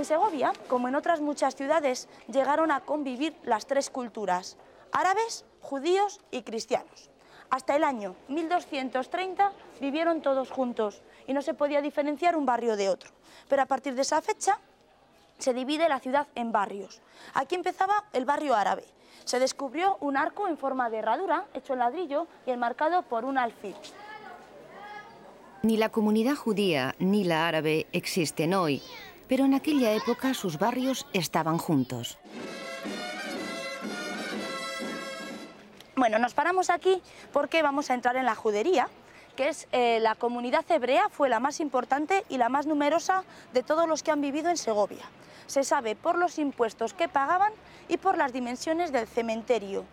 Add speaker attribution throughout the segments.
Speaker 1: En Segovia, como en otras muchas ciudades, llegaron a convivir las tres culturas, árabes, judíos y cristianos. Hasta el año 1230 vivieron todos juntos y no se podía diferenciar un barrio de otro. Pero a partir de esa fecha se divide la ciudad en barrios. Aquí empezaba el barrio árabe. Se descubrió un arco en forma de herradura, hecho en ladrillo y enmarcado por un alfil.
Speaker 2: Ni la comunidad judía ni la árabe existen hoy, pero en aquella época sus barrios estaban juntos.
Speaker 1: Bueno, nos paramos aquí porque vamos a entrar en la judería, que es eh, la comunidad hebrea, fue la más importante y la más numerosa de todos los que han vivido en Segovia. Se sabe por los impuestos que pagaban y por las dimensiones del cementerio.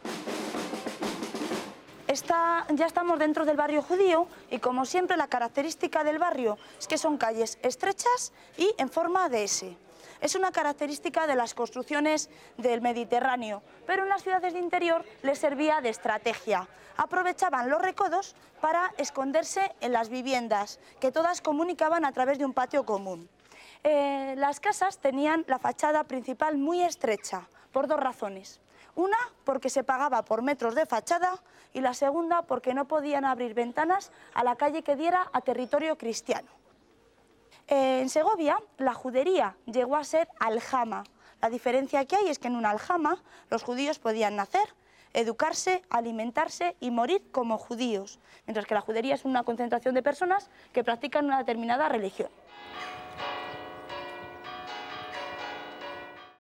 Speaker 1: Ya estamos dentro del barrio judío y como siempre la característica del barrio es que son calles estrechas y en forma de S. Es una característica de las construcciones del Mediterráneo, pero en las ciudades de interior les servía de estrategia. Aprovechaban los recodos para esconderse en las viviendas, que todas comunicaban a través de un patio común. Eh, las casas tenían la fachada principal muy estrecha, por dos razones. Una, porque se pagaba por metros de fachada y la segunda, porque no podían abrir ventanas a la calle que diera a territorio cristiano. Eh, en Segovia, la judería llegó a ser aljama. La diferencia que hay es que en una aljama los judíos podían nacer, educarse, alimentarse y morir como judíos, mientras que la judería es una concentración de personas que practican una determinada religión.